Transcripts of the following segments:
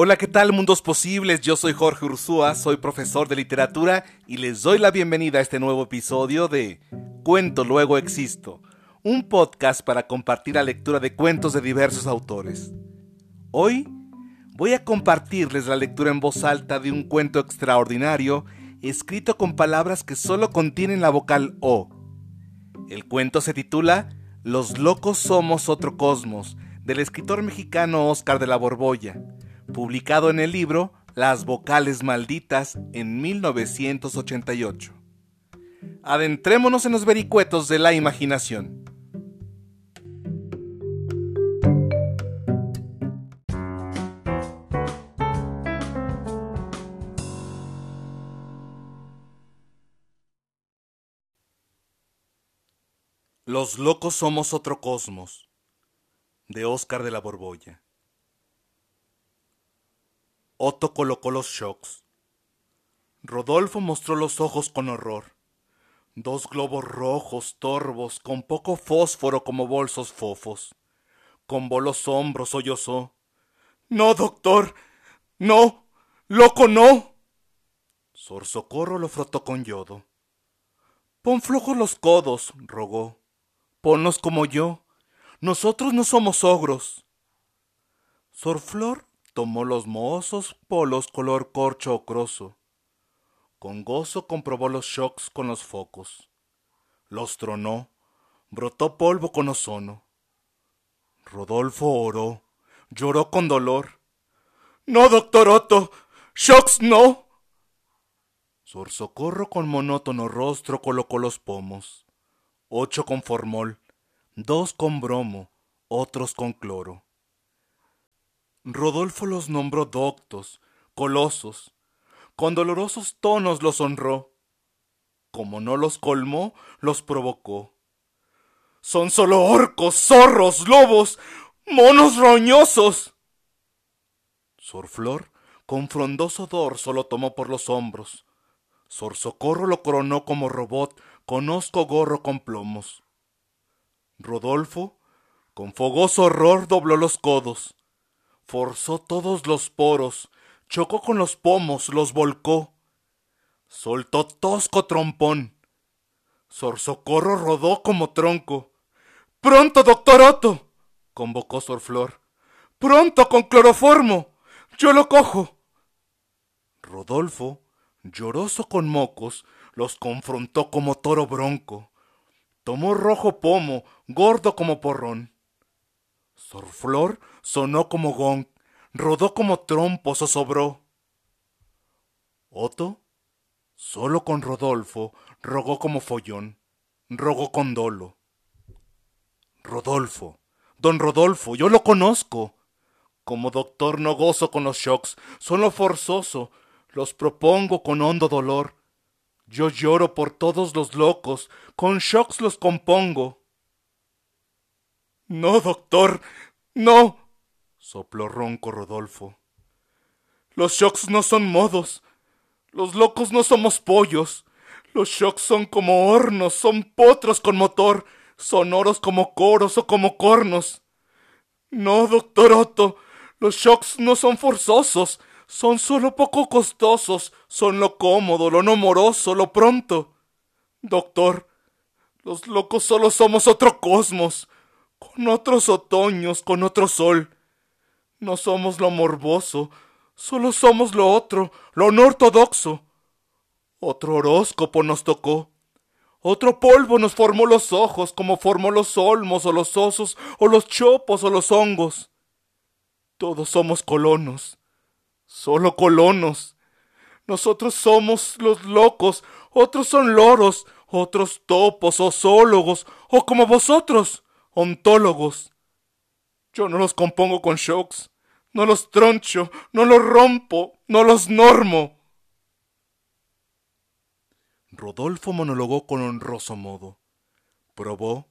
Hola, ¿qué tal mundos posibles? Yo soy Jorge Ursúa, soy profesor de literatura y les doy la bienvenida a este nuevo episodio de Cuento Luego Existo, un podcast para compartir la lectura de cuentos de diversos autores. Hoy voy a compartirles la lectura en voz alta de un cuento extraordinario escrito con palabras que solo contienen la vocal O. El cuento se titula Los locos somos otro cosmos, del escritor mexicano Oscar de la Borbolla publicado en el libro Las vocales malditas en 1988. Adentrémonos en los vericuetos de la imaginación. Los locos somos otro cosmos, de Oscar de la Borbolla. Otto colocó los shocks. Rodolfo mostró los ojos con horror. Dos globos rojos, torvos, con poco fósforo como bolsos fofos. Con los hombros, sollozó. No, doctor. No. Loco, no. Sor Socorro lo frotó con yodo. Pon flojos los codos, rogó. Ponlos como yo. Nosotros no somos ogros. Sor Flor tomó los mozos polos color corcho ocroso. Con gozo comprobó los shocks con los focos. Los tronó, brotó polvo con ozono. Rodolfo oró, lloró con dolor. No, doctor Otto, shocks no. Sor Socorro con monótono rostro colocó los pomos, ocho con formol, dos con bromo, otros con cloro. Rodolfo los nombró doctos, colosos, con dolorosos tonos los honró. Como no los colmó, los provocó. Son solo orcos, zorros, lobos, monos roñosos. Sor Flor, con frondoso dorso, lo tomó por los hombros. Sor Socorro lo coronó como robot, con hosco gorro con plomos. Rodolfo, con fogoso horror, dobló los codos forzó todos los poros, chocó con los pomos, los volcó, soltó tosco trompón. Sor Socorro rodó como tronco. ¡Pronto, doctor Otto! convocó Sor Flor. ¡Pronto con cloroformo! ¡Yo lo cojo! Rodolfo, lloroso con mocos, los confrontó como toro bronco. Tomó rojo pomo, gordo como porrón. Sor Flor sonó como gong, rodó como trompo, zozobró. Otto, solo con Rodolfo, rogó como follón, rogó con dolo. Rodolfo, don Rodolfo, yo lo conozco. Como doctor no gozo con los shocks, son lo forzoso, los propongo con hondo dolor. Yo lloro por todos los locos, con shocks los compongo. No, doctor, no, sopló ronco Rodolfo. Los shocks no son modos. Los locos no somos pollos. Los shocks son como hornos, son potros con motor, sonoros como coros o como cornos. No, doctor Otto, los shocks no son forzosos, son solo poco costosos, son lo cómodo, lo no moroso, lo pronto. Doctor, los locos solo somos otro cosmos, con otros otoños, con otro sol. No somos lo morboso, solo somos lo otro, lo no ortodoxo. Otro horóscopo nos tocó. Otro polvo nos formó los ojos, como formó los olmos o los osos o los chopos o los hongos. Todos somos colonos, solo colonos. Nosotros somos los locos, otros son loros, otros topos o zoólogos, o como vosotros ontólogos. Yo no los compongo con shocks, no los troncho, no los rompo, no los normo. Rodolfo monologó con honroso modo. Probó,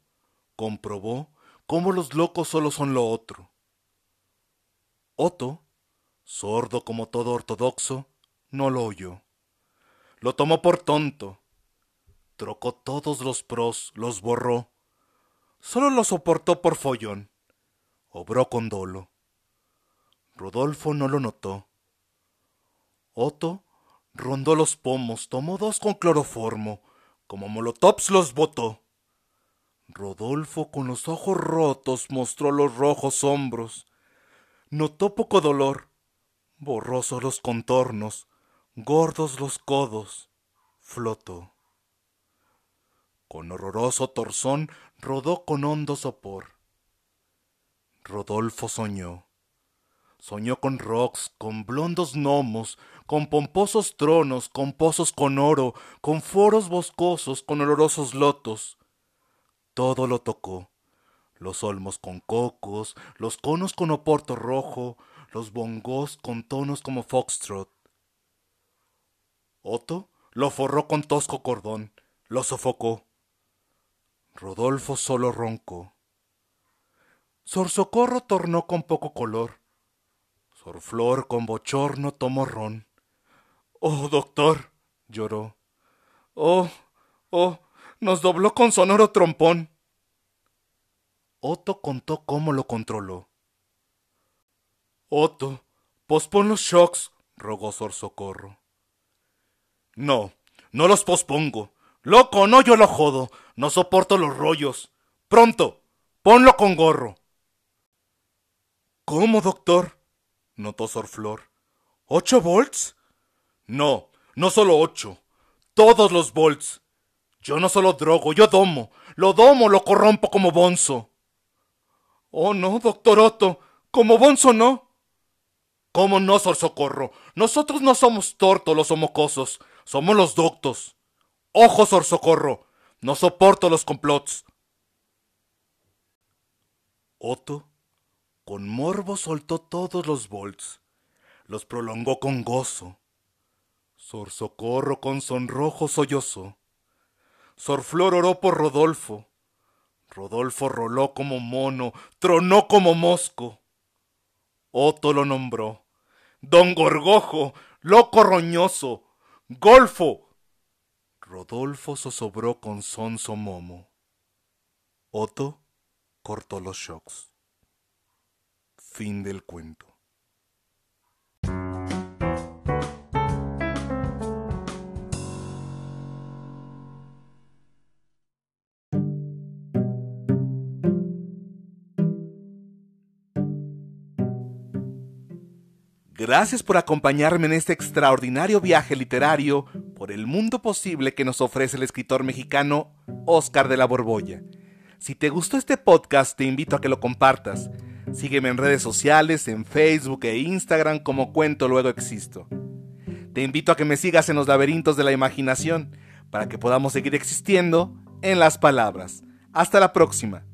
comprobó, cómo los locos solo son lo otro. Otto, sordo como todo ortodoxo, no lo oyó. Lo tomó por tonto. Trocó todos los pros, los borró, solo lo soportó por follón. Obró con dolo. Rodolfo no lo notó. Otto rondó los pomos, tomó dos con cloroformo, como molotovs los botó. Rodolfo con los ojos rotos mostró los rojos hombros. Notó poco dolor, borrosos los contornos, gordos los codos, flotó. Con horroroso torzón rodó con hondo sopor. Rodolfo soñó. Soñó con rocks, con blondos gnomos, con pomposos tronos, con pozos con oro, con foros boscosos, con olorosos lotos. Todo lo tocó. Los olmos con cocos, los conos con oporto rojo, los bongos con tonos como foxtrot. Otto lo forró con tosco cordón, lo sofocó. Rodolfo solo roncó. Sor Socorro tornó con poco color. Sor Flor con bochorno tomó ron. Oh, doctor, lloró. Oh, oh, nos dobló con sonoro trompón. Otto contó cómo lo controló. Otto, pospon los shocks, rogó Sor Socorro. No, no los pospongo. Loco, no yo lo jodo. No soporto los rollos. Pronto, ponlo con gorro. ¿Cómo, doctor? notó Sor Flor. ¿Ocho volts? No, no solo ocho. Todos los volts. Yo no solo drogo, yo domo. Lo domo, lo corrompo como bonzo. Oh, no, doctor Otto. Como bonzo no. ¿Cómo no, Sor Socorro? Nosotros no somos tortos los homocosos. Somos los doctos. Ojo, Sor Socorro. No soporto los complots. Otto, con morbo, soltó todos los volts. Los prolongó con gozo. Sor Socorro con sonrojo sollozó. Sor Flor oró por Rodolfo. Rodolfo roló como mono, tronó como mosco. Otto lo nombró. Don Gorgojo, loco roñoso, Golfo. Rodolfo zozobró con sonso momo. Otto cortó los shocks. Fin del cuento. Gracias por acompañarme en este extraordinario viaje literario por el mundo posible que nos ofrece el escritor mexicano Oscar de la Borbolla. Si te gustó este podcast, te invito a que lo compartas. Sígueme en redes sociales, en Facebook e Instagram como Cuento Luego Existo. Te invito a que me sigas en los laberintos de la imaginación para que podamos seguir existiendo en las palabras. Hasta la próxima.